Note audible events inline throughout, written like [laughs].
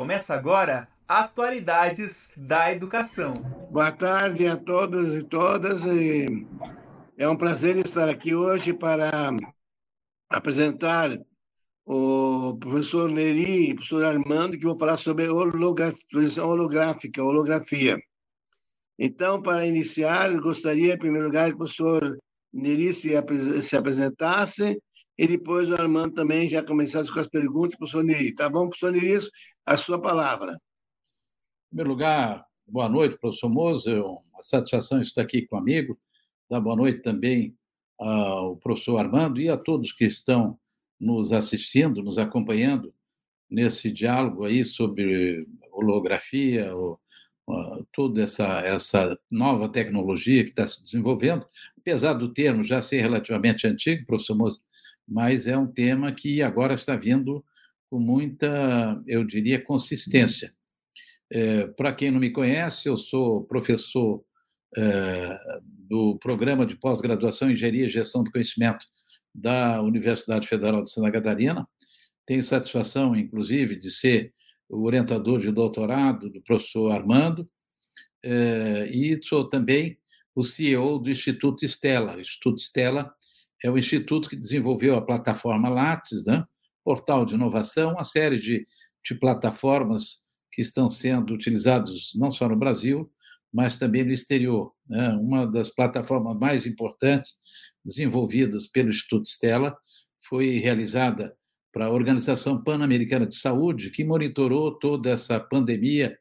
Começa agora Atualidades da Educação. Boa tarde a todos e todas. E é um prazer estar aqui hoje para apresentar o professor Neri e o professor Armando, que vão falar sobre holografia, holográfica, holografia. Então, para iniciar, gostaria, em primeiro lugar, que o professor Neri se apresentasse e depois o Armando também já começasse com as perguntas para o Neri. Tá bom, professor Neri? A sua palavra. Em primeiro lugar, boa noite, professor Moser. É uma satisfação estar aqui com o amigo. Dá boa noite também ao professor Armando e a todos que estão nos assistindo, nos acompanhando nesse diálogo aí sobre holografia, toda essa, essa nova tecnologia que está se desenvolvendo, apesar do termo já ser relativamente antigo, professor Moser, mas é um tema que agora está vindo com muita, eu diria, consistência. É, Para quem não me conhece, eu sou professor é, do programa de pós-graduação em Engenharia e Gestão do Conhecimento da Universidade Federal de Santa Catarina. Tenho satisfação, inclusive, de ser o orientador de doutorado do professor Armando, é, e sou também o CEO do Instituto Estela. O Instituto Estela é o instituto que desenvolveu a plataforma Lattes, né? portal de inovação, uma série de, de plataformas que estão sendo utilizadas não só no Brasil, mas também no exterior. Né? Uma das plataformas mais importantes desenvolvidas pelo Instituto Stella foi realizada para a Organização Pan-Americana de Saúde, que monitorou toda essa pandemia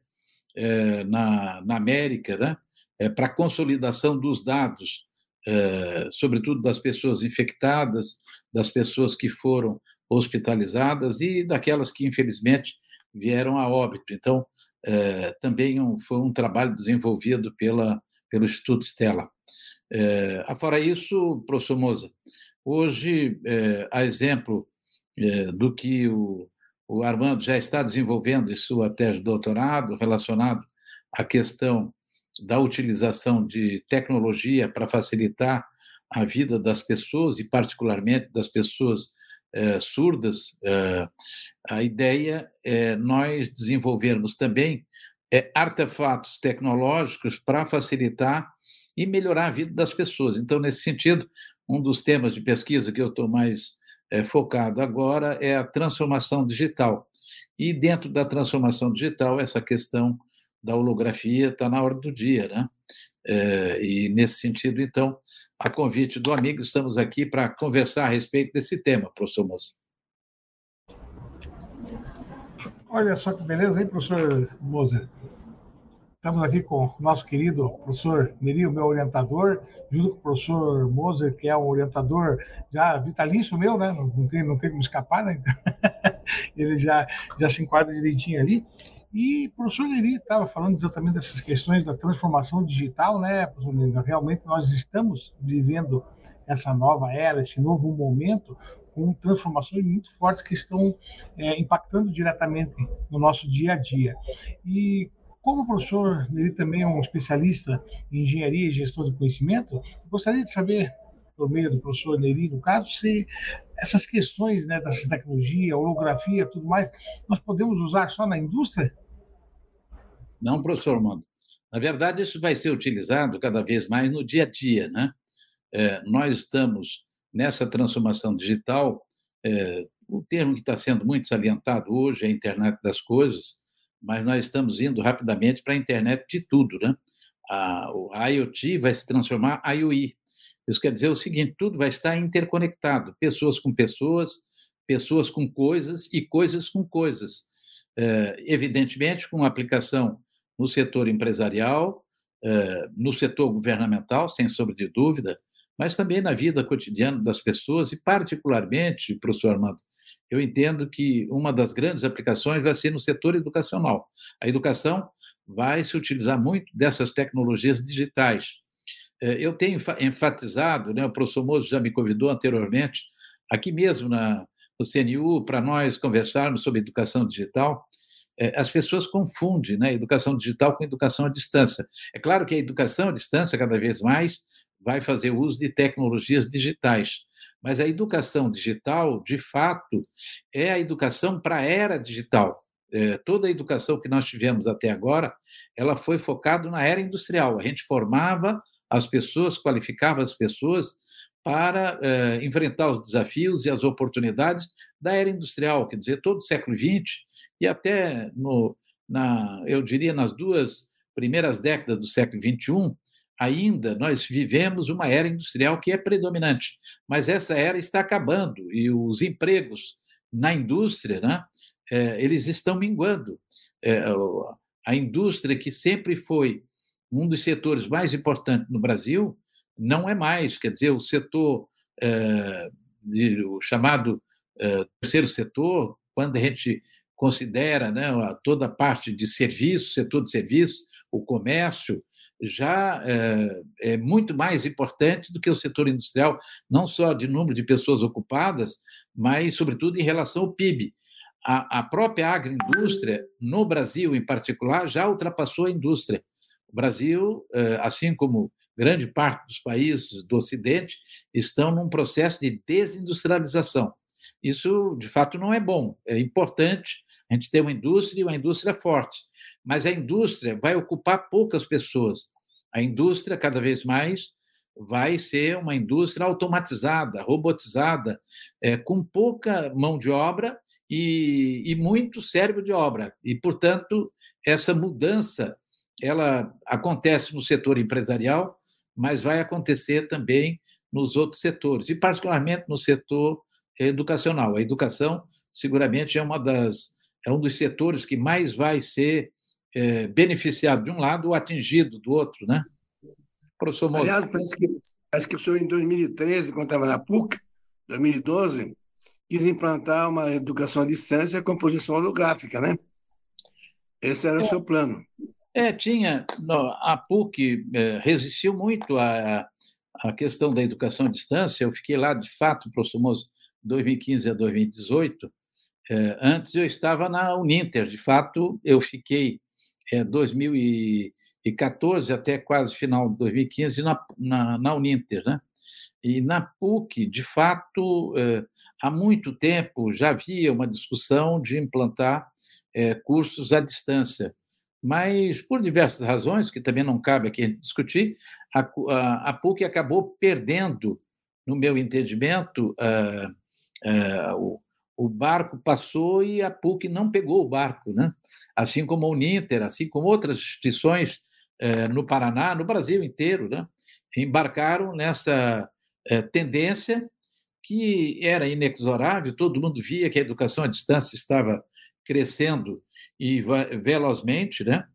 eh, na, na América, né? Eh, para consolidação dos dados é, sobretudo das pessoas infectadas, das pessoas que foram hospitalizadas e daquelas que, infelizmente, vieram a óbito. Então, é, também um, foi um trabalho desenvolvido pela, pelo Instituto Stella. É, fora isso, professor Moza, hoje, é, a exemplo é, do que o, o Armando já está desenvolvendo em sua tese de doutorado relacionado à questão da utilização de tecnologia para facilitar a vida das pessoas e particularmente das pessoas é, surdas, é, a ideia é nós desenvolvermos também é, artefatos tecnológicos para facilitar e melhorar a vida das pessoas. Então, nesse sentido, um dos temas de pesquisa que eu estou mais focado agora é a transformação digital. E dentro da transformação digital, essa questão da holografia está na hora do dia, né? É, e nesse sentido, então, a convite do amigo, estamos aqui para conversar a respeito desse tema, professor Moza. Olha só que beleza, hein, professor Moser? Estamos aqui com o nosso querido professor Neri, o meu orientador, junto com o professor Moser, que é um orientador já vitalício meu, né? Não tem, não tem como escapar, né? Então, [laughs] ele já, já se enquadra direitinho ali. E o professor Neri estava falando exatamente dessas questões da transformação digital, né, professor Neri? Realmente nós estamos vivendo essa nova era, esse novo momento, com transformações muito fortes que estão é, impactando diretamente no nosso dia a dia. E como o professor Neri também é um especialista em engenharia e gestão de conhecimento, gostaria de saber, por meio do professor Neri, no caso, se essas questões né, dessa tecnologia, holografia, tudo mais, nós podemos usar só na indústria? Não, professor Armando. Na verdade, isso vai ser utilizado cada vez mais no dia a dia, né? É, nós estamos nessa transformação digital, é, o termo que está sendo muito salientado hoje é a internet das coisas, mas nós estamos indo rapidamente para a internet de tudo, né? A, o IoT vai se transformar IoI, isso quer dizer o seguinte: tudo vai estar interconectado, pessoas com pessoas, pessoas com coisas e coisas com coisas. É, evidentemente, com aplicação no setor empresarial, é, no setor governamental, sem sombra de dúvida, mas também na vida cotidiana das pessoas e, particularmente, professor Armando, eu entendo que uma das grandes aplicações vai ser no setor educacional. A educação vai se utilizar muito dessas tecnologias digitais. É, eu tenho enfatizado, né, o professor Mozo já me convidou anteriormente, aqui mesmo na, no CNU, para nós conversarmos sobre educação digital. É, as pessoas confundem né, educação digital com educação à distância. É claro que a educação à distância, cada vez mais, vai fazer uso de tecnologias digitais. Mas a educação digital, de fato, é a educação para a era digital. é, toda a educação que nós tivemos até agora, ela foi focada na era industrial. A gente formava as pessoas, qualificava as pessoas para é, enfrentar os desafios e as oportunidades da era industrial, quer dizer, todo o século XX e até no, na, eu diria, nas duas primeiras décadas do século XXI, ainda nós vivemos uma era industrial que é predominante, mas essa era está acabando e os empregos na indústria, né, é, eles estão minguando. É, a indústria, que sempre foi um dos setores mais importantes no Brasil, não é mais. Quer dizer, o setor, é, o chamado é, terceiro setor, quando a gente considera né, toda a parte de serviço, setor de serviços, o comércio, já é, é, muito mais importante do que o setor industrial, não só de número de pessoas ocupadas, mas, sobretudo, em relação ao PIB. A própria agroindústria, no Brasil em particular, já ultrapassou a indústria. O Brasil, é, assim como grande parte dos países do Ocidente, estão num processo de desindustrialização. Isso, de fato, não é bom. É importante a gente ter uma indústria e uma indústria forte, mas a indústria vai ocupar poucas pessoas. A indústria, cada vez mais, vai ser uma indústria automatizada, robotizada, é, com pouca mão de obra e, e muito cérebro de obra. E, portanto, essa mudança ela acontece no setor empresarial, mas vai acontecer também nos outros setores, e particularmente no setor educacional. A educação, seguramente, é uma das é um dos setores que mais vai ser é, beneficiado de um lado ou atingido do outro, né? Professor Moura. Aliás, parece que, parece que o senhor, em 2013, quando estava na PUC, 2012, quis implantar uma educação à distância com posição holográfica, né? Esse era é, o seu plano. É, tinha. A PUC é, resistiu muito à, à questão da educação à distância. Eu fiquei lá, de fato, professor Moço, 2015 a 2018, é, antes eu estava na Uninter, de fato, eu fiquei é, 2014 até quase final de 2015 na, na, na Uninter, né? E na PUC, de fato, há muito tempo já havia uma discussão de implantar cursos à distância, mas por diversas razões, que também não cabe aqui discutir, a, a, a PUC acabou perdendo, no meu entendimento, uh, uh, o, o barco passou e a PUC não pegou o barco, né? assim como a Uninter, assim como outras instituições eh, no Paraná, no Brasil inteiro, né? embarcaram nessa eh, tendência que era inexorável, todo mundo via que a educação à distância estava crescendo e velozmente, né?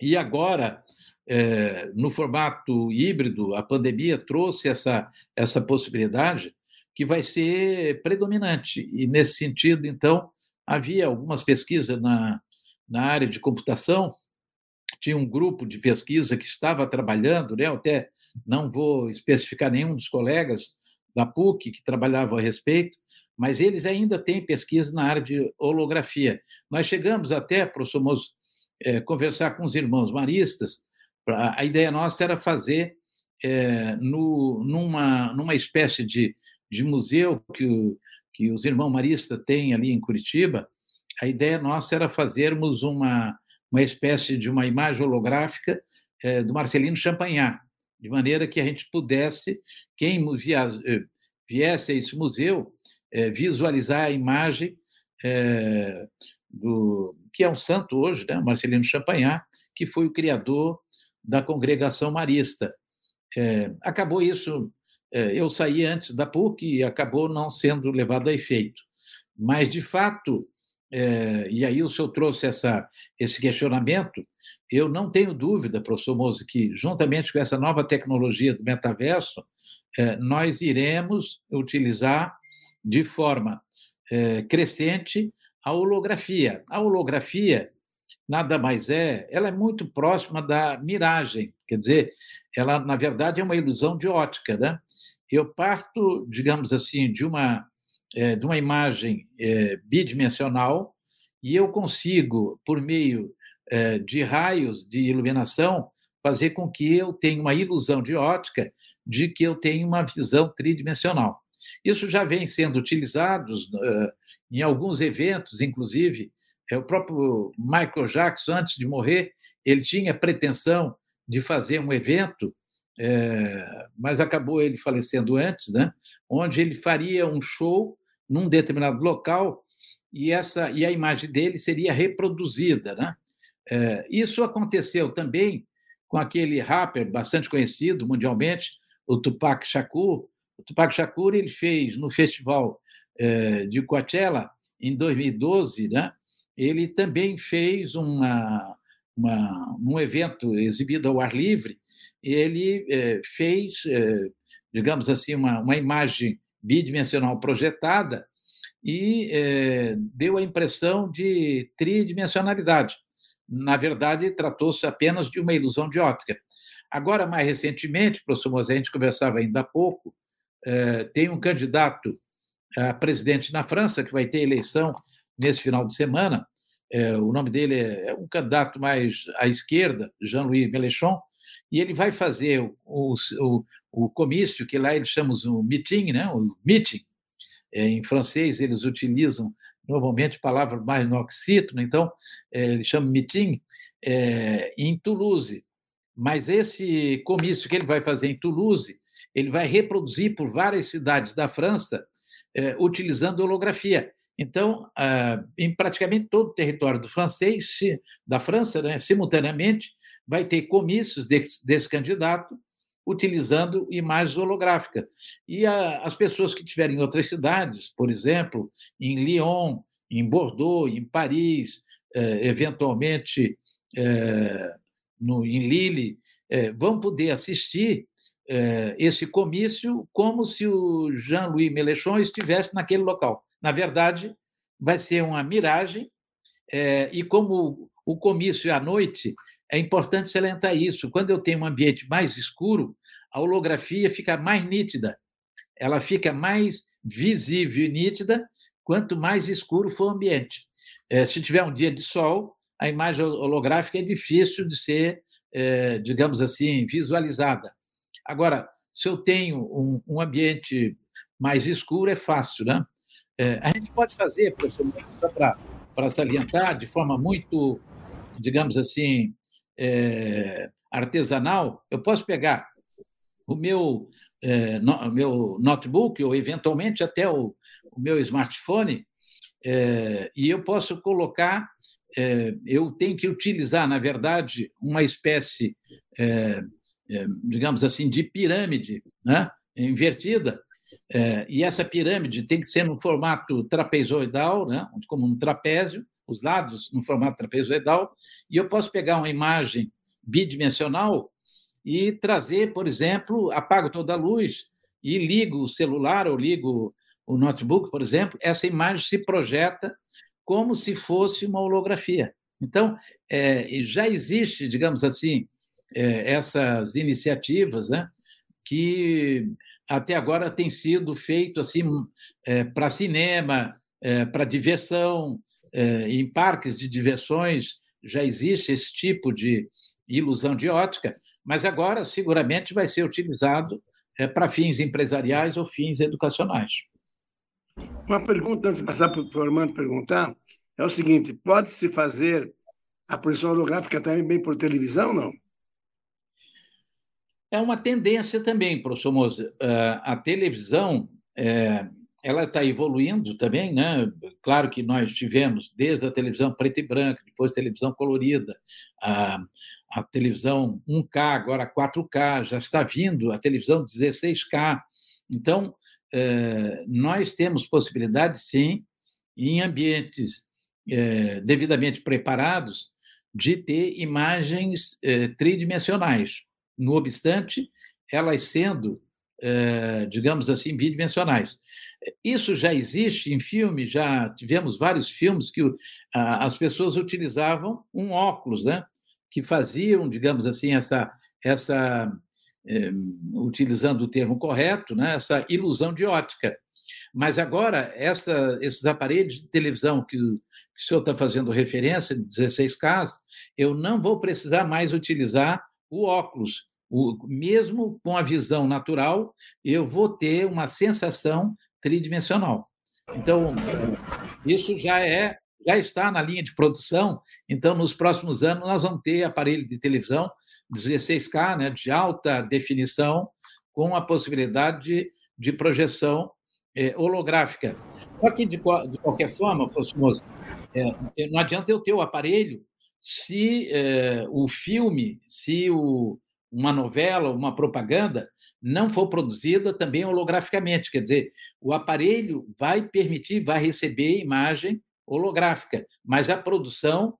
E agora, eh, no formato híbrido, a pandemia trouxe essa, essa possibilidade que vai ser predominante. E, nesse sentido, então, havia algumas pesquisas na, na área de computação, tinha um grupo de pesquisa que estava trabalhando, né? Até não vou especificar nenhum dos colegas da PUC que trabalhavam a respeito, mas eles ainda têm pesquisa na área de holografia. Nós chegamos até, professor Moço, é, conversar com os irmãos maristas, pra, a ideia nossa era fazer é, no, numa, numa espécie de de museu que, o, que os irmãos maristas têm ali em Curitiba, a ideia nossa era fazermos uma, uma espécie de uma imagem holográfica é, do Marcelino Champagnat, de maneira que a gente pudesse, quem eh, viesse a esse museu, é, visualizar a imagem é, do que é um santo hoje, né, Marcelino Champagnat, que foi o criador da congregação marista. acabou isso eu saí antes da PUC e acabou não sendo levado a efeito. Mas, de fato, e aí o senhor trouxe essa, esse questionamento, eu não tenho dúvida, professor Mozo, que juntamente com essa nova tecnologia do metaverso, é, nós iremos utilizar de forma crescente a holografia. A holografia nada mais é, ela é muito próxima da miragem, quer dizer, ela na verdade é uma ilusão de ótica, né? Eu parto, digamos assim, de uma é, de uma imagem bidimensional e eu consigo, por meio de raios de iluminação, fazer com que eu tenha uma ilusão de ótica de que eu tenho uma visão tridimensional. Isso já vem sendo utilizado em alguns eventos, inclusive É, o próprio Michael Jackson, antes de morrer, ele tinha pretensão de fazer um evento, mas acabou ele falecendo antes, né? onde ele faria um show num determinado local e essa e a imagem dele seria reproduzida, né? É, isso aconteceu também com aquele rapper bastante conhecido mundialmente, o Tupac Shakur. O Tupac Shakur ele fez no festival é, de Coachella em 2012, né? Ele também fez uma, uma um evento exibido ao ar livre. Ele é, fez, digamos assim, uma, uma imagem bidimensional projetada e deu a impressão de tridimensionalidade. Na verdade, tratou-se apenas de uma ilusão de ótica. Agora, mais recentemente, professor Mosé, a gente conversava ainda há pouco, é, tem um candidato a presidente na França, que vai ter eleição nesse final de semana. É, o nome dele é, é um candidato mais à esquerda, Jean-Louis Mélenchon, e ele vai fazer o, o, o comício, que lá eles chamam o meeting, né? o meeting, é, em francês, eles utilizam normalmente palavras mais no oxítono, então é, eles chamam meeting, é, em Toulouse. Mas esse comício que ele vai fazer em Toulouse, ele vai reproduzir por várias cidades da França, é, utilizando holografia. Então, ah, em praticamente todo o território do francês, da França, né, simultaneamente, vai ter comícios desse, desse candidato utilizando imagens holográficas. E a, as pessoas que estiverem em outras cidades, por exemplo, em Lyon, em Bordeaux, em Paris, eh, eventualmente eh, no, em Lille, eh, vão poder assistir esse comício como se o Jean-Louis Mélenchon estivesse naquele local. Na verdade, vai ser uma miragem, e como o comício à noite, é importante salientar isso. Quando eu tenho um ambiente mais escuro, a holografia fica mais nítida, ela fica mais visível e nítida quanto mais escuro for o ambiente. É, se tiver um dia de sol, a imagem holográfica é difícil de ser, é, digamos assim, visualizada. Agora, se eu tenho um, um ambiente mais escuro, é fácil, né? É, a gente pode fazer, professor, só para salientar, de forma muito digamos assim, é, artesanal, eu posso pegar o meu, é, no, meu notebook ou, eventualmente, até o, o meu smartphone é, e eu posso colocar. É, eu tenho que utilizar, na verdade, uma espécie, é, é, digamos assim, de pirâmide né, invertida, e essa pirâmide tem que ser no formato trapezoidal, né, como um trapézio, os lados no formato trapezoidal, e eu posso pegar uma imagem bidimensional e trazer, por exemplo, apago toda a luz e ligo o celular ou ligo o notebook, por exemplo, essa imagem se projeta como se fosse uma holografia. Então, é, já existe, digamos assim, é, essas iniciativas, né, que até agora têm sido feito assim é, para cinema, é, para diversão, é, em parques de diversões já existe esse tipo de ilusão de ótica, mas agora seguramente vai ser utilizado é, para fins empresariais ou fins educacionais. Uma pergunta, antes de passar para o Armando perguntar, é o seguinte: pode-se fazer a projeção holográfica também por televisão, não? É uma tendência também, professor Moza. É, a televisão é, ela está evoluindo também, né? Claro que nós tivemos desde a televisão preta e branca, depois televisão colorida, a, a televisão 1K, agora 4K, já está vindo a televisão 16K. Então, é, nós temos possibilidade, sim, em ambientes é, devidamente preparados, de ter imagens é, tridimensionais. No obstante, elas sendo eh, digamos assim, bidimensionais. Isso já existe em filme, já tivemos vários filmes que as pessoas utilizavam um óculos, né? que faziam, digamos assim, essa, essa eh, utilizando o termo correto, né? essa ilusão de ótica. Mas agora, essa, esses aparelhos de televisão que, que o senhor está fazendo referência, 16K, eu não vou precisar mais utilizar o óculos, o, mesmo com a visão natural, eu vou ter uma sensação tridimensional. Então, isso já é já está na linha de produção, então nos próximos anos nós vamos ter aparelho de televisão 16K, né, de alta definição, com a possibilidade de, de projeção é, holográfica. Só que, de, de qualquer forma, Moza, é, não adianta eu ter o aparelho se é, o filme, se o, uma novela, uma propaganda não for produzida também holograficamente, quer dizer, o aparelho vai permitir, vai receber imagem holográfica, mas a produção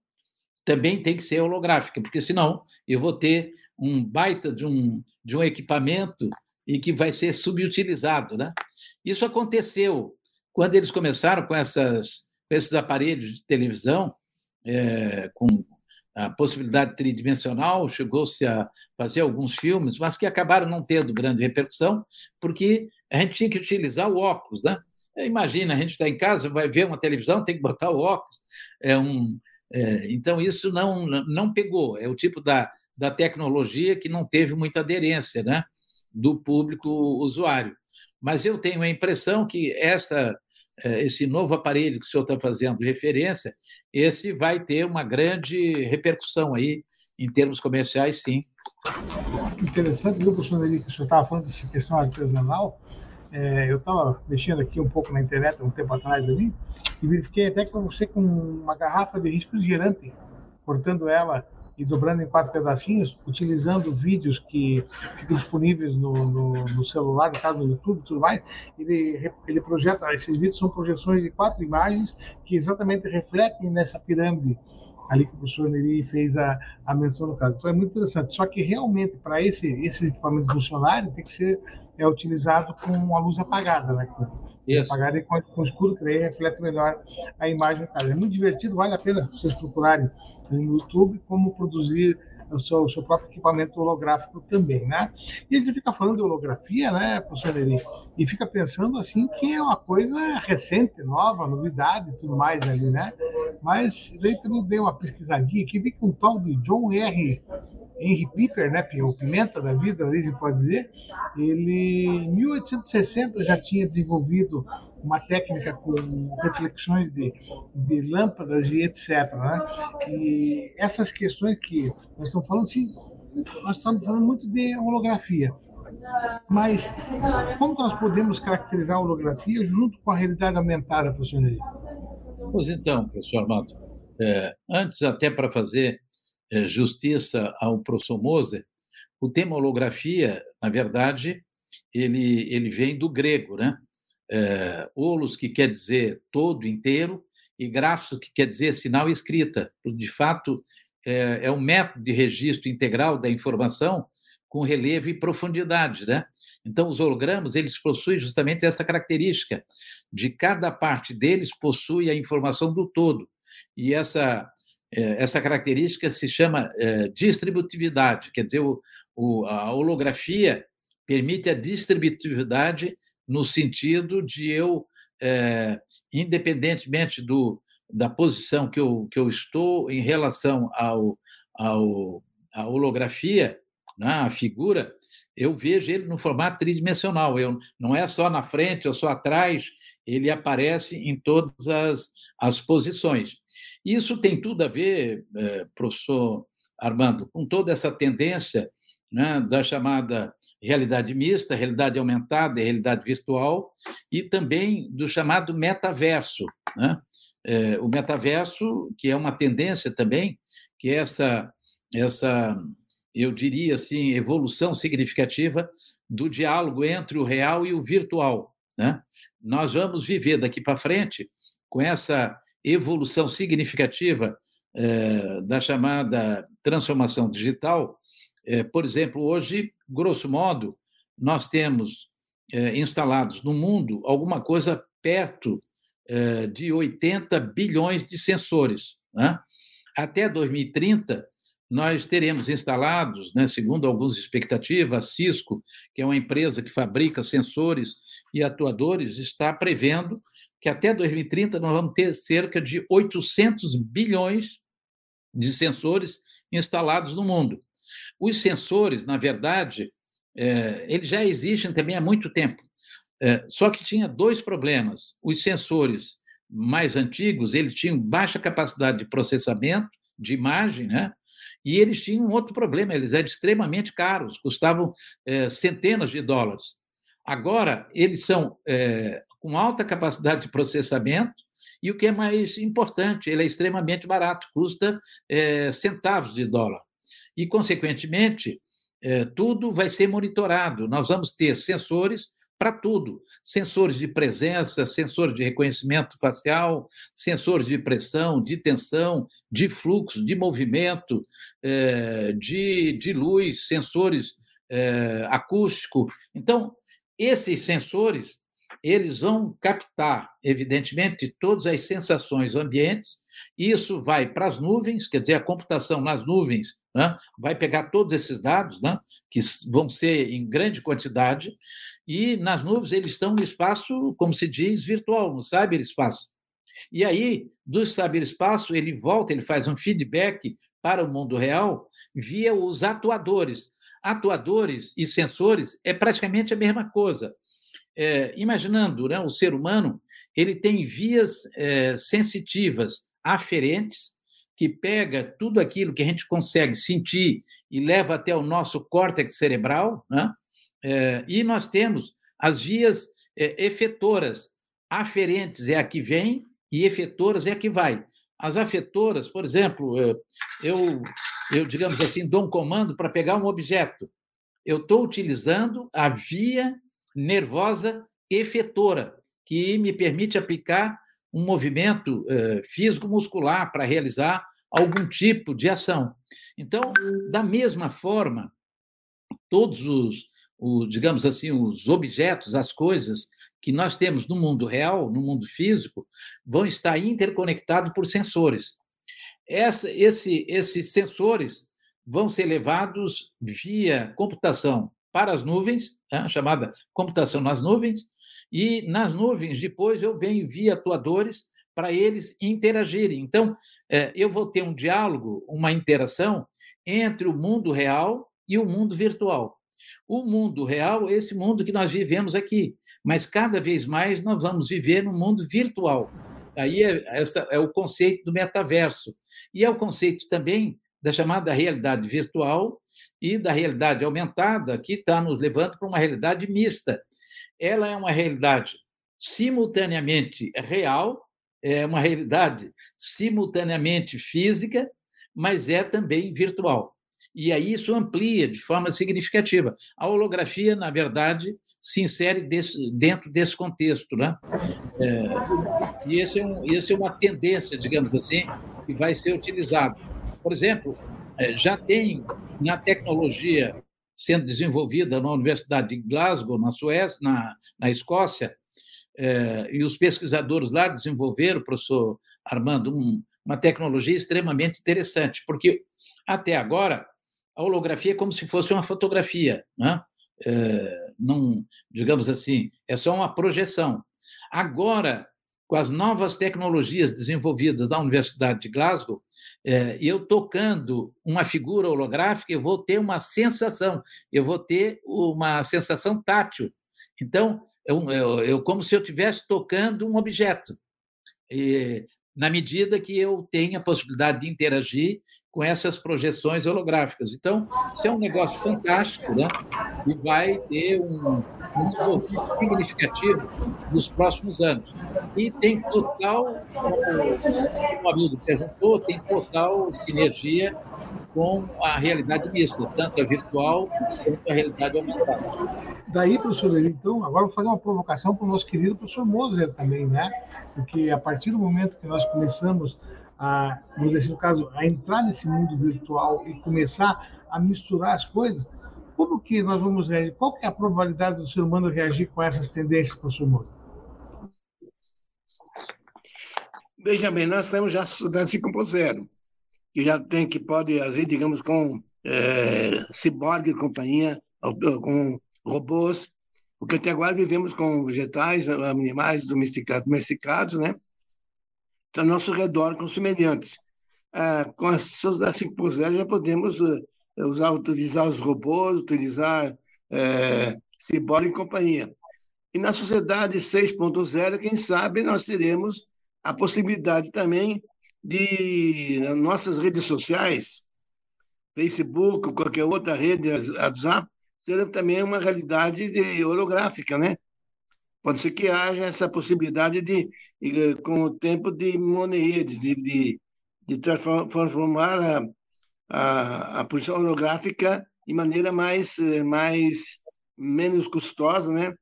também tem que ser holográfica, porque senão eu vou ter um baita de um, de um equipamento e que vai ser subutilizado. Né? Isso aconteceu quando eles começaram com, essas, com esses aparelhos de televisão, é, com a possibilidade tridimensional, chegou-se a fazer alguns filmes, mas que acabaram não tendo grande repercussão, porque a gente tinha que utilizar o óculos. Né? Imagina, a gente está em casa, vai ver uma televisão, tem que botar o óculos. É um, é, então, isso não, não pegou. É o tipo da, da tecnologia que não teve muita aderência né, do público usuário. Mas eu tenho a impressão que essa, é, esse novo aparelho que o senhor está fazendo referência, esse vai ter uma grande repercussão aí em termos comerciais, sim. Interessante, Neri, que o senhor estava falando dessa questão artesanal. É, eu estava mexendo aqui um pouco na internet um tempo atrás ali, e verifiquei até que você com uma garrafa de refrigerante, cortando ela e dobrando em quatro pedacinhos, utilizando vídeos que ficam disponíveis no, no, no celular, no caso do YouTube e tudo mais, ele, ele projeta, esses vídeos são projeções de quatro imagens que exatamente refletem nessa pirâmide ali que o professor Neri fez a, a menção no caso. Então é muito interessante. Só que realmente para esse, esses equipamentos funcionarem tem que ser é, utilizado com a luz apagada, né? Isso. Apagada e com, com escuro, que daí reflete melhor a imagem. Cara. É muito divertido, vale a pena vocês procurarem no YouTube como produzir o seu, o seu próprio equipamento holográfico também, né? E a gente fica falando de holografia, né, professor Eri? E fica pensando assim que é uma coisa recente, nova, novidade e tudo mais ali, né? Mas daí também dei uma pesquisadinha aqui, vi que um tal de John R. Henry Piper, né, o Pimenta da vida, a gente pode dizer, ele em 1860 já tinha desenvolvido uma técnica com reflexões de, de lâmpadas e etc. Né? E essas questões que nós estamos falando, sim, nós estamos falando muito de holografia. Mas como nós podemos caracterizar a holografia junto com a realidade aumentada, professor Ney? Pois então, professor Armando, é, antes até para fazer justiça ao professor Moser, o tema holografia, na verdade, ele, ele vem do grego, né? É, olos, que quer dizer todo, inteiro, e grafos, que quer dizer sinal escrita. De fato, é, é um método de registro integral da informação com relevo e profundidade, né? Então, os hologramas, eles possuem justamente essa característica de cada parte deles possui a informação do todo. E essa é, essa característica se chama é, distributividade, quer dizer, a holografia permite a distributividade no sentido de eu, é, independentemente do, da posição que eu, que eu estou em relação ao, ao, à holografia, né, a figura, eu vejo ele no formato tridimensional. Eu, não é só na frente ou só atrás, ele aparece em todas as, as posições. Isso tem tudo a ver, eh, professor Armando, com toda essa tendência né, da chamada realidade mista, realidade aumentada e realidade virtual, e também do chamado metaverso. Né? É, o metaverso, que é uma tendência também, que é essa, essa eu diria assim, evolução significativa do diálogo entre o real e o virtual. Né? Nós vamos viver daqui para frente com essa evolução significativa é, da chamada transformação digital. É, por exemplo, hoje, grosso modo, nós temos é, instalados no mundo alguma coisa perto de 80 bilhões de sensores. Né? Até 2030, nós teremos instalados, né, segundo algumas expectativas, a Cisco, que é uma empresa que fabrica sensores e atuadores, está prevendo que até 2030 nós vamos ter cerca de 800 bilhões de sensores instalados no mundo. Os sensores, na verdade, é, eles já existem também há muito tempo. É, só que tinha dois problemas. Os sensores mais antigos, eles tinham baixa capacidade de processamento de imagem, né? E eles tinham um outro problema, eles eram extremamente caros, custavam é, centenas de dólares. Agora, eles são é, com alta capacidade de processamento, e o que é mais importante, ele é extremamente barato, custa é, centavos de dólar. E, consequentemente, tudo vai ser monitorado. Nós vamos ter sensores para tudo: sensores de presença, sensores de reconhecimento facial, sensores de pressão, de tensão, de fluxo, de movimento, é, de, de luz, sensores é, acústico. Então, esses sensores eles vão captar, evidentemente, todas as sensações ambientes, isso vai para as nuvens, quer dizer, a computação nas nuvens né, vai pegar todos esses dados, né, que vão ser em grande quantidade, e nas nuvens eles estão no espaço, como se diz, virtual, no cyberespaço. E aí, do cyberespaço, ele volta, ele faz um feedback para o mundo real via os atuadores. Atuadores e sensores é praticamente a mesma coisa. É, imaginando né, o ser humano, ele tem vias é, sensitivas aferentes que pega tudo aquilo que a gente consegue sentir e leva até o nosso córtex cerebral, né? É, e nós temos as vias é, efetoras. Aferentes é a que vem e efetoras é a que vai. As afetoras, por exemplo, eu, eu digamos assim, dou um comando para pegar um objeto. Eu estou utilizando a via nervosa efetora, que me permite aplicar um movimento eh, físico-muscular para realizar algum tipo de ação. Então, da mesma forma, todos os, os, digamos assim, os objetos, as coisas que nós temos no mundo real, no mundo físico, vão estar interconectados por sensores. Essa, esse, esses sensores vão ser levados via computação para as nuvens, né, chamada computação nas nuvens, e nas nuvens depois eu venho via atuadores para eles interagirem. Então, é, eu vou ter um diálogo, uma interação entre o mundo real e o mundo virtual. O mundo real é esse mundo que nós vivemos aqui, mas cada vez mais nós vamos viver no mundo virtual. Aí é, essa é o conceito do metaverso. E é o conceito também da chamada realidade virtual e da realidade aumentada, que está nos levando para uma realidade mista. Ela é uma realidade simultaneamente real, é uma realidade simultaneamente física, mas é também virtual. E aí isso amplia de forma significativa. A holografia, na verdade, se insere desse, dentro desse contexto. Né? É, e esse é, um, é uma tendência, digamos assim, que vai ser utilizado. Por exemplo, é, já tem na tecnologia sendo desenvolvida na Universidade de Glasgow, na Suécia, na, na Escócia, é, e os pesquisadores lá desenvolveram, professor Armando, um, uma tecnologia extremamente interessante, porque até agora a holografia é como se fosse uma fotografia, né? É, não, digamos assim, é só uma projeção. Agora, com as novas tecnologias desenvolvidas na Universidade de Glasgow, é, eu tocando uma figura holográfica, eu vou ter uma sensação, eu vou ter uma sensação tátil. Então, eu, eu, eu como se eu estivesse tocando um objeto, e, na medida que eu tenha a possibilidade de interagir com essas projeções holográficas. Então, isso é um negócio fantástico, né? E vai ter um, um desenvolvimento significativo nos próximos anos. E tem total, como o amigo perguntou, tem total sinergia com a realidade mista, tanto a virtual quanto a realidade aumentada. Daí, professor, então, agora vou fazer uma provocação para o nosso querido professor Moser também, né? Porque a partir do momento que nós começamos a, no caso, a entrar nesse mundo virtual e começar a misturar as coisas, como que nós vamos reagir? Qual é a probabilidade do ser humano reagir com essas tendências, professor Moura? Veja bem, nós estamos já estudando 5.0, que já tem, que pode agir, digamos, com é, ciborgue e companhia, com robôs, porque até agora vivemos com vegetais, animais domesticados, né? ao nosso redor com semelhantes. Ah, com as sociedades 5.0 já podemos uh, usar, utilizar os robôs, utilizar é, ciborgue e companhia. E na sociedade 6.0, quem sabe nós teremos a possibilidade também de nossas redes sociais, Facebook, qualquer outra rede, WhatsApp, ser também uma realidade holográfica, né? Pode ser que haja essa possibilidade de, com o tempo, de moneia, de, de, de transformar a, a, a posição holográfica de maneira mais, mais menos custosa, né?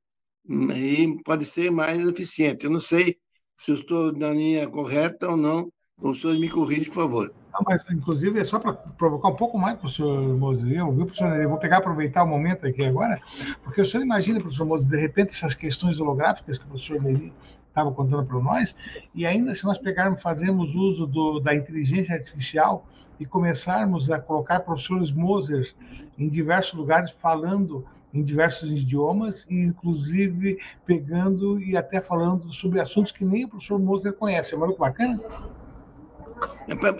E pode ser mais eficiente. Eu não sei se eu estou na linha correta ou não. O senhor me corrige, por favor. Não, mas, inclusive, é só para provocar um pouco mais, professor Moser, eu, viu, professor Eu vou pegar aproveitar o momento aqui agora, porque o senhor imagina, professor Moser, de repente, essas questões holográficas que o professor Neri estava contando para nós, e ainda se nós pegarmos, fazermos uso do, da inteligência artificial e começarmos a colocar professores Moser em diversos lugares falando em diversos idiomas, inclusive pegando e até falando sobre assuntos que nem o professor Moser conhece. É muito bacana?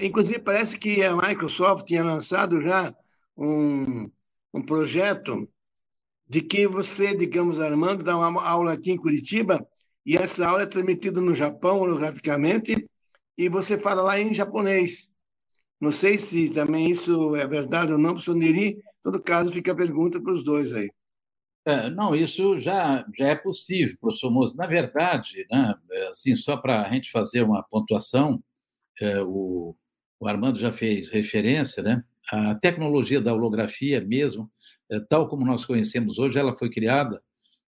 Inclusive, parece que a Microsoft tinha lançado já um, um projeto de que você, digamos, Armando, dá uma aula aqui em Curitiba e essa aula é transmitida no Japão, holograficamente, e você fala lá em japonês. Não sei se também isso é verdade ou não, professor Neri. Em todo caso, fica a pergunta para os dois aí. É, não, isso já, já é possível, professor Moço. Na verdade, né, assim, só para a gente fazer uma pontuação, é, o, o, Armando já fez referência, né? A tecnologia da holografia mesmo, é, tal como nós conhecemos hoje, ela foi criada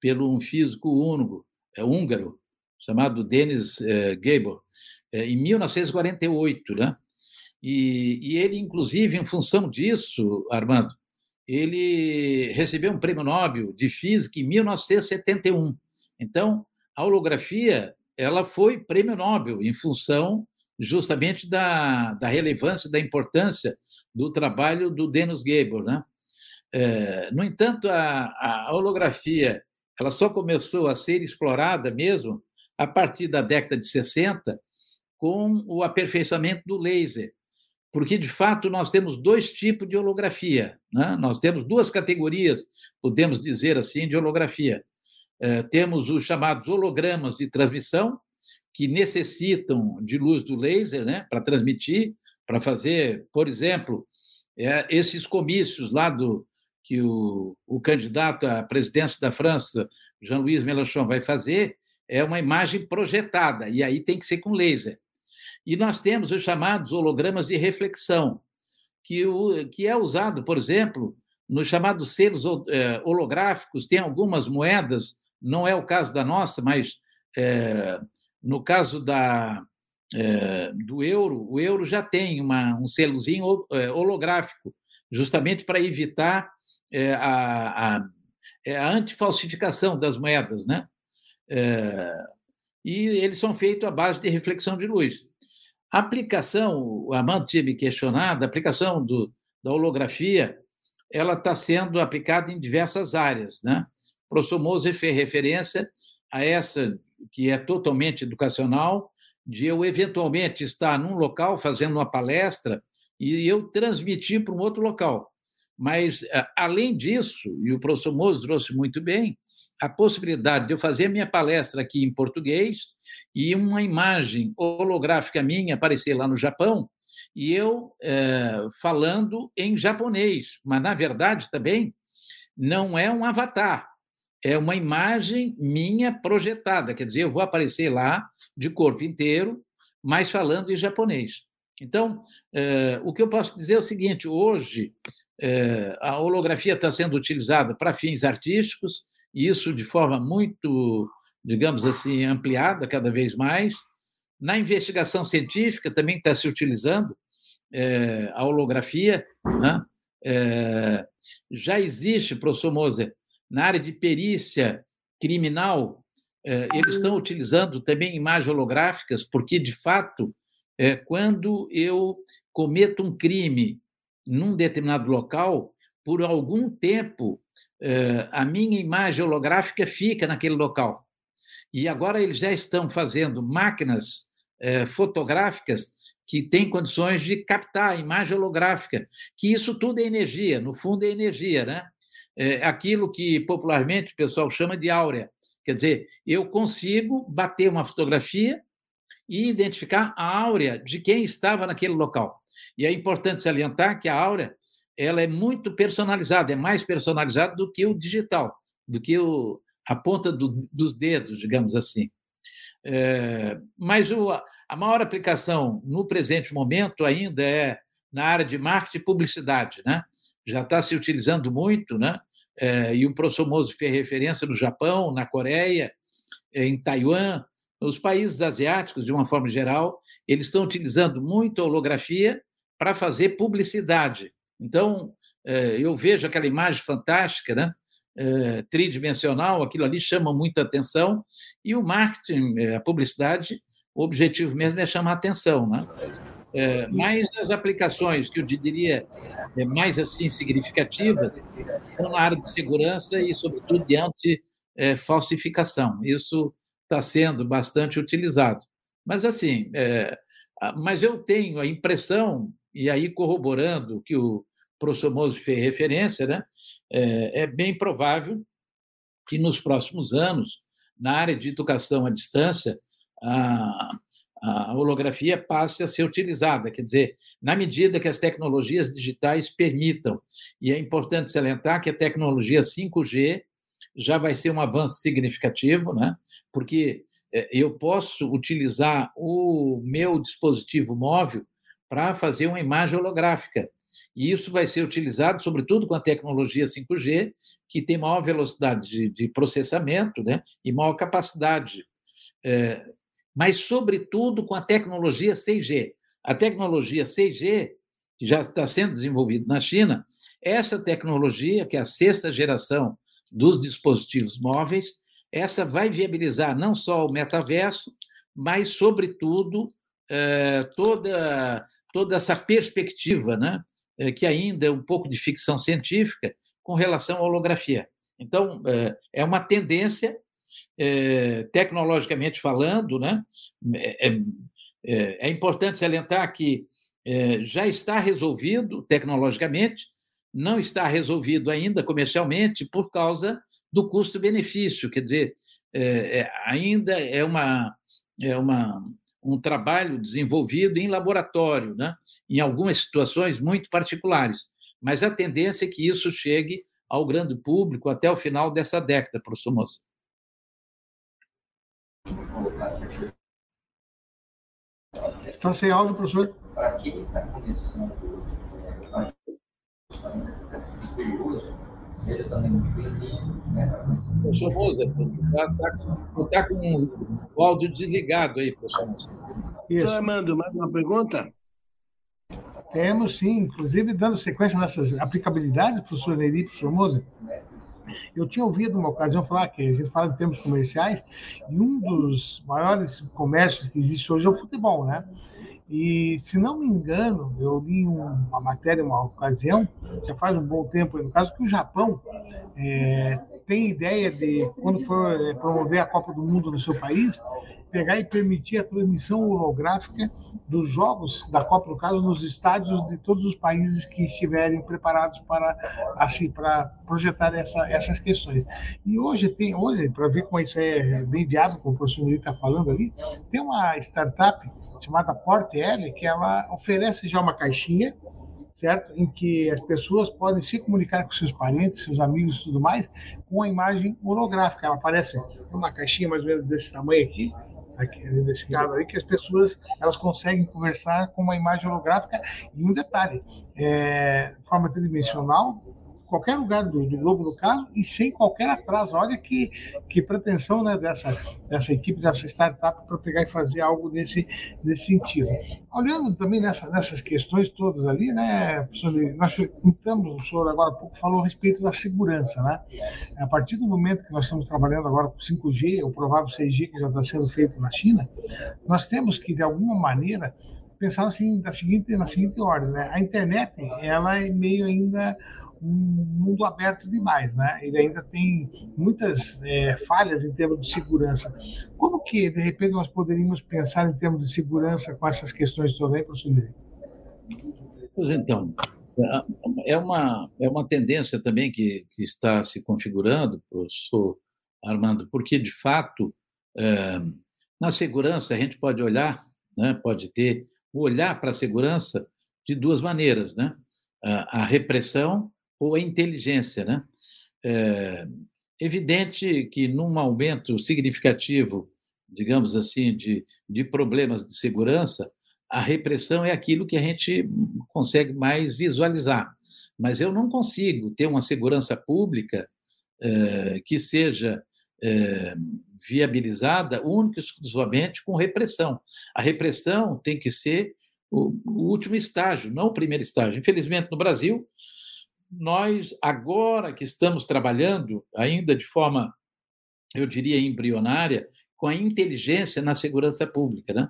pelo um físico húngaro, é, húngaro chamado Denis é, Gabor, é, em 1948, né? E, e ele, inclusive, em função disso, Armando, ele recebeu um prêmio Nobel de Física em 1971. Então, a holografia ela foi prêmio Nobel em função justamente da, da relevância, da importância do trabalho do Dennis Gabor. Né? É, no entanto, a, a holografia ela só começou a ser explorada mesmo a partir da década de 60 com o aperfeiçoamento do laser, porque de fato nós temos dois tipos de holografia, né? nós temos duas categorias, podemos dizer assim, de holografia. É, temos os chamados hologramas de transmissão, que necessitam de luz do laser né, para transmitir, para fazer, por exemplo, é, esses comícios lá do que o, o candidato à presidência da França, Jean-Louis Mélenchon, vai fazer, é uma imagem projetada, e aí tem que ser com laser. E nós temos os chamados hologramas de reflexão, que, o, que é usado, por exemplo, nos chamados selos é, holográficos, tem algumas moedas, não é o caso da nossa, mas é, no caso da, é, do euro, o euro já tem uma, um selozinho é, holográfico, justamente para evitar é, a, a, a antifalsificação das moedas, né? É, e eles são feitos à base de reflexão de luz. A aplicação, o Armando tinha me questionado, a aplicação do, da holografia, ela está sendo aplicada em diversas áreas, né? O professor Moser fez referência a essa que é totalmente educacional, de eu eventualmente estar num local fazendo uma palestra e eu transmitir para um outro local. Mas, além disso, e o professor Mozo trouxe muito bem, a possibilidade de eu fazer minha palestra aqui em português e uma imagem holográfica minha aparecer lá no Japão e eu é, falando em japonês. Mas, na verdade, também não é um avatar, é uma imagem minha projetada, quer dizer, eu vou aparecer lá de corpo inteiro, mas falando em japonês. Então, é, o que eu posso dizer é o seguinte: hoje é, a holografia está sendo utilizada para fins artísticos, e isso de forma muito, digamos assim, ampliada cada vez mais. Na investigação científica também está se utilizando é, a holografia. Né? já existe, professor Moser, na área de perícia criminal, eh, eles estão utilizando também imagens holográficas, porque, de fato, eh, quando eu cometo um crime num determinado local, por algum tempo, eh, a minha imagem holográfica fica naquele local. E agora eles já estão fazendo máquinas fotográficas que têm condições de captar a imagem holográfica, que isso tudo é energia, no fundo é energia, né? É, aquilo que popularmente o pessoal chama de áurea. Quer dizer, eu consigo bater uma fotografia e identificar a áurea de quem estava naquele local. E é importante salientar que a áurea ela é muito personalizada, é mais personalizada do que o digital, do que o, a ponta do, dos dedos, digamos assim. É, mas o, a maior aplicação no presente momento ainda é na área de marketing e publicidade, né? Já está se utilizando muito, né? É, e o professor Mozo fez referência no Japão, na Coreia, em Taiwan, os países asiáticos, de uma forma geral, eles estão utilizando muito a holografia para fazer publicidade. Então, é, eu vejo aquela imagem fantástica, né? É, tridimensional, aquilo ali chama muita atenção, e o marketing, é, a publicidade, o objetivo mesmo é chamar atenção. Né? É, mas as aplicações que eu diria mais assim significativas estão na área de segurança e, sobretudo, de anti-falsificação. Isso está sendo bastante utilizado. Mas, assim, é, mas eu tenho a impressão, e aí corroborando que o professor Mozo fez referência, né, é, é bem provável que nos próximos anos, na área de educação à distância, a holografia passe a ser utilizada, quer dizer, na medida que as tecnologias digitais permitam. E é importante salientar que a tecnologia 5G já vai ser um avanço significativo, né? porque é, eu posso utilizar o meu dispositivo móvel para fazer uma imagem holográfica. E isso vai ser utilizado, sobretudo, com a tecnologia 5G, que tem maior velocidade de, processamento né? e maior capacidade. É, mas, sobretudo, com a tecnologia 6G. A tecnologia 6G, que já está sendo desenvolvida na China, essa tecnologia, que é a sexta geração dos dispositivos móveis, essa vai viabilizar não só o metaverso, mas, sobretudo, é, toda, toda essa perspectiva, né, é, que ainda é um pouco de ficção científica, com relação à holografia. Então, é, é uma tendência, tecnologicamente falando, né, é, é importante salientar que já está resolvido tecnologicamente, não está resolvido ainda comercialmente por causa do custo-benefício, quer dizer, é, é, ainda é, uma, é uma, um trabalho desenvolvido em laboratório, né? em algumas situações muito particulares, mas a tendência é que isso chegue ao grande público até o final dessa década, professor Moço. Está sem áudio, professor? Para quem está começando curioso, seja também muito bem-vindo. Né, professor Moza, está tá, tá com o áudio desligado aí, professor Moza. Isso. Armando, mais uma pergunta? Temos sim, inclusive dando sequência nessas aplicabilidades, professor Neri, professor Moza. Eu tinha ouvido uma ocasião falar que a gente fala de termos comerciais e um dos maiores comércios que existe hoje é o futebol, né? E, se não me engano, eu li uma matéria, uma ocasião, já faz um bom tempo, no caso, que o Japão é, tem ideia de, quando for é, promover a Copa do Mundo no seu país, pegar e permitir a transmissão holográfica dos jogos da Copa, no caso, nos estádios de todos os países que estiverem preparados para assim para projetar essa, essas questões. E hoje tem, hoje para ver como isso é bem viável, como o professor Nuri está falando ali, tem uma startup chamada PortL que ela oferece já uma caixinha certo? Em que as pessoas podem se comunicar com seus parentes, seus amigos e tudo mais, com a imagem holográfica. Ela aparece numa caixinha mais ou menos desse tamanho aqui, aqui, nesse caso aí, que as pessoas elas conseguem conversar com uma imagem holográfica. E um detalhe, é, forma tridimensional, qualquer lugar do, do, globo, no caso, e sem qualquer atraso. Olha que, que pretensão né, dessa, dessa equipe, dessa startup, para pegar e fazer algo nesse, nesse sentido. Olhando também nessa, nessas questões todas ali, né, nós então, o senhor agora há pouco falou a respeito da segurança. Né? A partir do momento que nós estamos trabalhando agora com 5G, o provável 6G que já está sendo feito na China, nós temos que, de alguma maneira, pensar assim, da seguinte, na seguinte ordem, né? A internet, ela é meio ainda um mundo aberto demais, né? Ele ainda tem muitas é, falhas em termos de segurança. Como que, de repente, nós poderíamos pensar em termos de segurança com essas questões aí, professor Neri? Pois então, é uma, é uma tendência também que, que está se configurando, professor Armando, porque, de fato, é, Na segurança, a gente pode olhar, né, pode ter olhar para a segurança de duas maneiras, né? A, repressão ou a inteligência, né? É evidente que num aumento significativo, digamos assim, de, de problemas de segurança, a repressão é aquilo que a gente consegue mais visualizar. Mas eu não consigo ter uma segurança pública é, que seja é, viabilizada única e exclusivamente com repressão. A repressão tem que ser o, o último estágio, não o primeiro estágio. Infelizmente, no Brasil, nós, agora que estamos trabalhando, ainda de forma, eu diria, embrionária, com a inteligência na segurança pública. Né?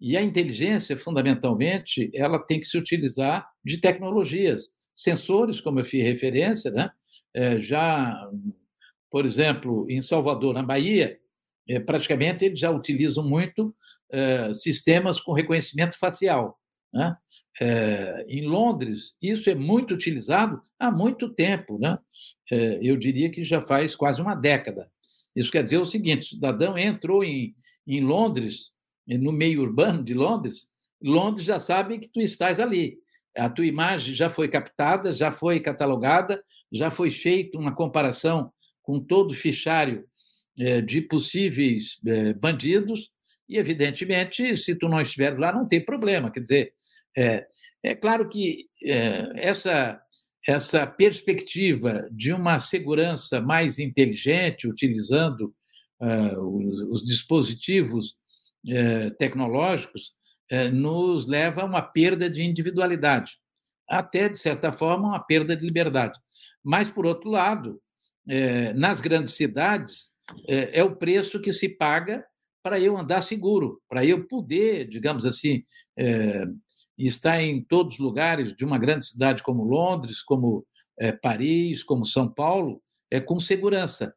E a inteligência, fundamentalmente, ela tem que se utilizar de tecnologias, sensores, como eu fiz referência, né? É, já, por exemplo, em Salvador, na Bahia, praticamente eles já utilizam muito é, sistemas com reconhecimento facial. Né? É, em Londres, isso é muito utilizado há muito tempo. Né? É, eu diria que já faz quase uma década. Isso quer dizer o seguinte: o cidadão entrou em, em Londres, no meio urbano de Londres, Londres já sabe que tu estás ali. A tua imagem já foi captada, já foi catalogada, já foi feita uma comparação com todo o fichário é, de possíveis é, bandidos, e, evidentemente, se tu não estiver lá, não tem problema. Quer dizer, é, é claro que é, essa, essa perspectiva de uma segurança mais inteligente, utilizando uh, os, os, dispositivos uh, tecnológicos, nos leva a uma perda de individualidade, até, de certa forma, uma perda de liberdade. Mas, por outro lado, nas grandes cidades, é o preço que se paga para eu andar seguro, para eu poder, digamos assim, e está em todos os lugares de uma grande cidade como Londres, como é, Paris, como São Paulo, é, com segurança,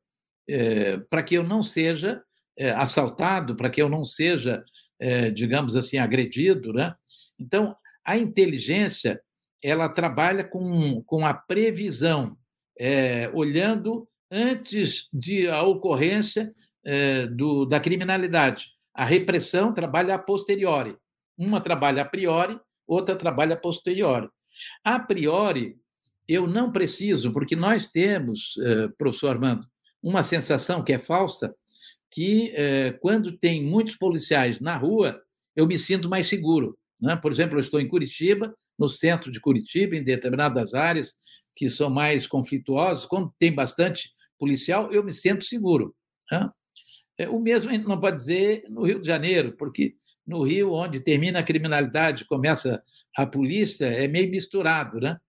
é, para que eu não seja é, assaltado, para que eu não seja, é, digamos assim, agredido. Né? Então, a inteligência ela trabalha com, com a previsão, é, olhando antes de a ocorrência do, da criminalidade. A repressão trabalha a posteriori. Uma trabalha a priori outra trabalha a posteriori. A priori, eu não preciso, porque nós temos, eh, professor Armando, uma sensação que é falsa, que eh, quando tem muitos policiais na rua, eu me sinto mais seguro. Né? Por exemplo, eu estou em Curitiba, no centro de Curitiba, em determinadas áreas que são mais conflituosas, quando tem bastante policial, eu me sinto seguro. Né? É, o mesmo a gente não pode dizer no Rio de Janeiro, porque no Rio, onde termina a criminalidade, começa a polícia, é meio misturado, né?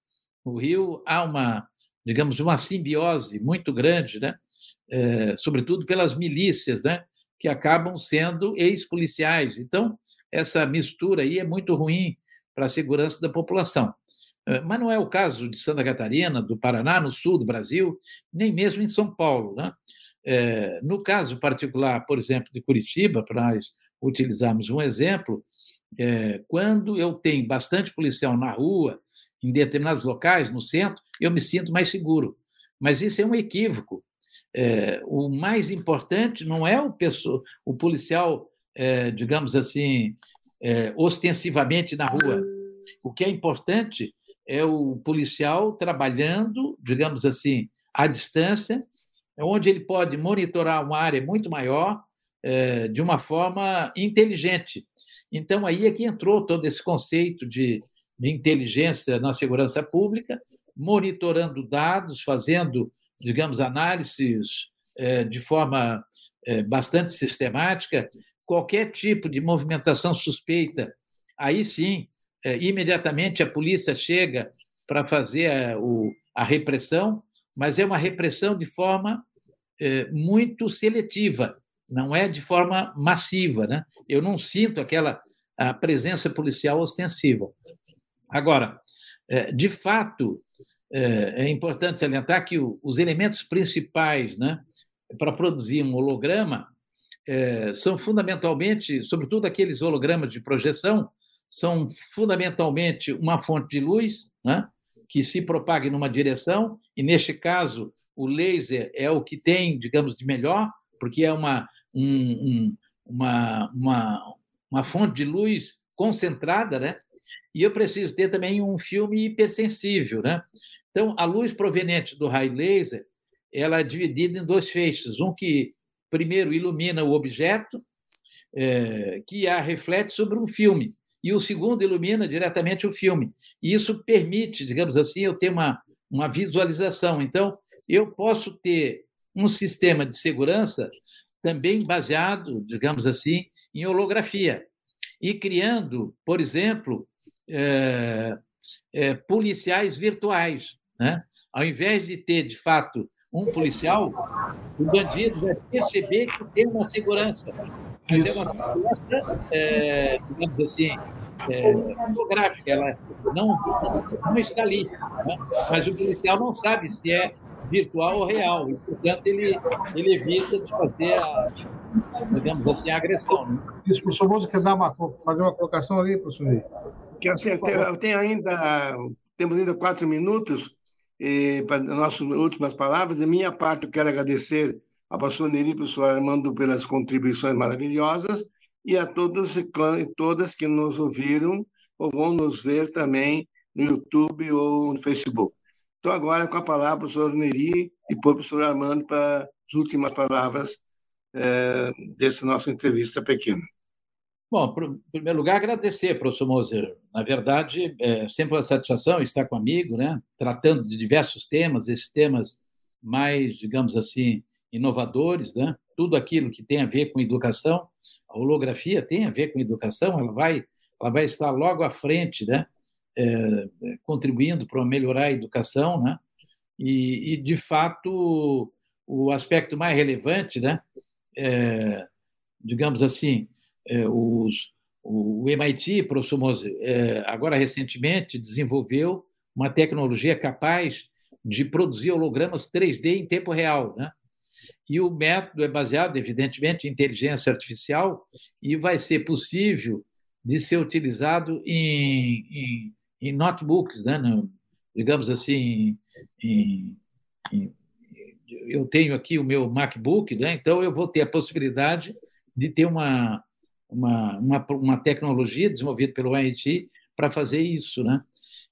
No Rio há uma, digamos, uma simbiose muito grande, né? É, sobretudo pelas milícias, né? Que acabam sendo ex-policiais. Então, essa mistura aí é muito ruim para a segurança da população. Mas não é o caso de Santa Catarina, do Paraná, no sul do Brasil, nem mesmo em São Paulo. Né? É, no caso particular, por exemplo, de Curitiba, para nós utilizarmos um exemplo, é, quando eu tenho bastante policial na rua, em determinados locais, no centro, eu me sinto mais seguro. Mas isso é um equívoco. É, o mais importante não é o, pessoa, o policial, é, digamos assim, é, ostensivamente na rua. O que é importante é o policial trabalhando, digamos assim, à distância, onde ele pode monitorar uma área muito maior, é, de uma forma inteligente. Então, aí é que entrou todo esse conceito de, de inteligência na segurança pública, monitorando dados, fazendo, digamos, análises é, de forma é, bastante sistemática. Qualquer tipo de movimentação suspeita, aí sim, imediatamente a polícia chega para fazer a, o, a repressão, mas é uma repressão de forma muito seletiva não é de forma massiva, né? Eu não sinto aquela a presença policial ostensiva. Agora, é, de fato, é, é importante salientar que os elementos principais, né, para produzir um holograma é, são fundamentalmente, sobretudo aqueles hologramas de projeção, são fundamentalmente uma fonte de luz, né, que se propague numa direção, e neste caso o laser é o que tem, digamos, de melhor, porque é uma, um, um, uma, uma, uma fonte de luz concentrada, né? E eu preciso ter também um filme hipersensível, né? Então, a luz proveniente do raio laser, ela é dividida em dois feixes. Um que, primeiro, ilumina o objeto, é, que a reflete sobre um filme, e o segundo ilumina diretamente o filme. E isso permite, digamos assim, eu ter uma, uma visualização. Então, eu posso ter um sistema de segurança também baseado, digamos assim, em holografia. E criando, por exemplo, é, é, policiais virtuais. Né? Ao invés de ter, de fato, um policial, o bandido vai perceber que tem uma segurança. Mas é uma segurança, é, digamos assim, é, fotográfica, ela não, não, está ali. Né? Mas o policial não sabe se é virtual ou real, e, portanto, ele, ele evita de fazer, a, digamos assim, a agressão. Né? Isso, professor Moço, quer dar uma, fazer uma colocação ali, professor Ney? Eu tenho ainda, temos ainda quatro minutos e, para nossas últimas palavras. Da minha parte, eu quero agradecer ao professor Neri e ao professor Armando pelas contribuições maravilhosas e a todos e todas que nos ouviram ou vão nos ver também no YouTube ou no Facebook. Então, agora com a palavra, professor Neri e o professor Armando para as últimas palavras é, dessa nossa entrevista pequena. Bom, em primeiro lugar, agradecer, professor Moser. Na verdade, é sempre uma satisfação estar comigo, né? tratando de diversos temas, esses temas mais, digamos assim, inovadores, né? tudo aquilo que tem a ver com educação. A holografia tem a ver com educação, ela vai, ela vai estar logo à frente, né? É, contribuindo para melhorar a educação, né? E, e, de fato, o aspecto mais relevante, né? É, digamos assim, é, os, o MIT, professor Mose, é, agora recentemente desenvolveu uma tecnologia capaz de produzir hologramas 3D em tempo real, né? E o método é baseado, evidentemente, em inteligência artificial e vai ser possível de ser utilizado em, em, em notebooks, né? No, digamos assim, em, eu tenho aqui o meu MacBook, né? então eu vou ter a possibilidade de ter uma, uma, uma, uma tecnologia desenvolvida pelo MIT para fazer isso. Né?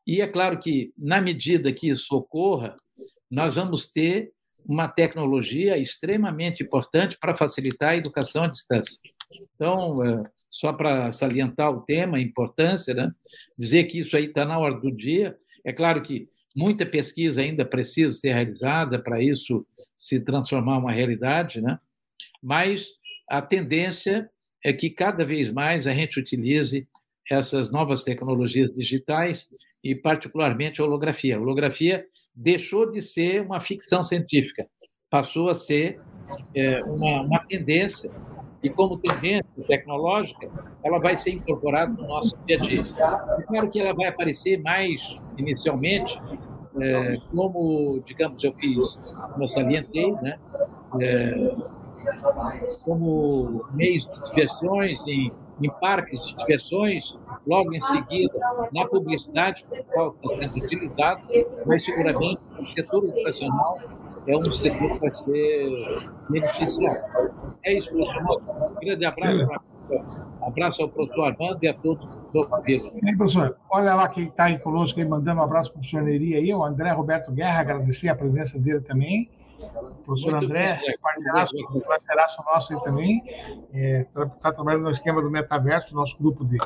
E é claro que, na medida que isso ocorra, nós vamos ter uma tecnologia extremamente importante para facilitar a educação à distância. Então, é, só para salientar o tema, a importância, né? dizer que isso aí está na hora do dia. É claro que muita pesquisa ainda precisa ser realizada para isso se transformar uma realidade, né? mas a tendência é que cada vez mais a gente utilize essas novas tecnologias digitais e, particularmente, a holografia. A holografia deixou de ser uma ficção científica, passou a ser é, uma, uma tendência e como tendência tecnológica, ela vai ser incorporada no nosso dia a dia. É claro que ela vai aparecer mais inicialmente é, como, digamos, eu fiz, como eu salientei, né, é, como meios de diversões, em, em, parques de diversões, logo em seguida na publicidade, qual está sendo utilizado, mas seguramente o setor educacional é um setor que vai ser beneficiado. É isso, professor. Um grande abraço, abraço ao professor Armando e a todos que ouviram. Bem, professor, olha lá quem está aí conosco, aí, mandando um abraço para o professor Neri aí, o André Roberto Guerra, agradecer a presença dele também. Professor Muito André, bem, parceiraço, parceiraço nosso aí também, está é, tá trabalhando no esquema do metaverso, nosso grupo de,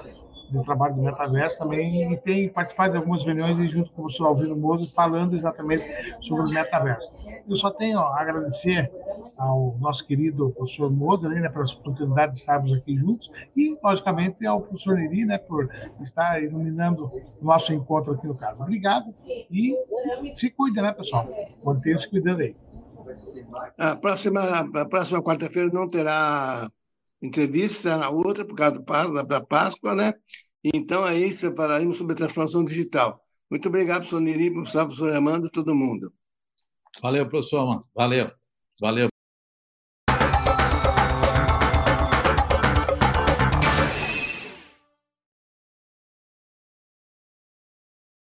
de trabalho do metaverso também, e tem participado de algumas reuniões junto com o professor Alvino Mozo, falando exatamente sobre o metaverso. Eu só tenho a agradecer ao nosso querido professor Mozo, né, pela oportunidade de estarmos aqui juntos, e, logicamente, ao professor Neri, né, por estar iluminando o nosso encontro aqui no caso. Obrigado e se cuida, né, pessoal? Mantenha se cuidando aí. A próxima, a próxima quarta-feira não terá entrevista, na outra, por causa da Páscoa, né? Então, aí falaremos sobre a transformação digital. Muito obrigado, professor Niri, professor Armando, todo mundo. Valeu, professor Armando. Valeu. Valeu.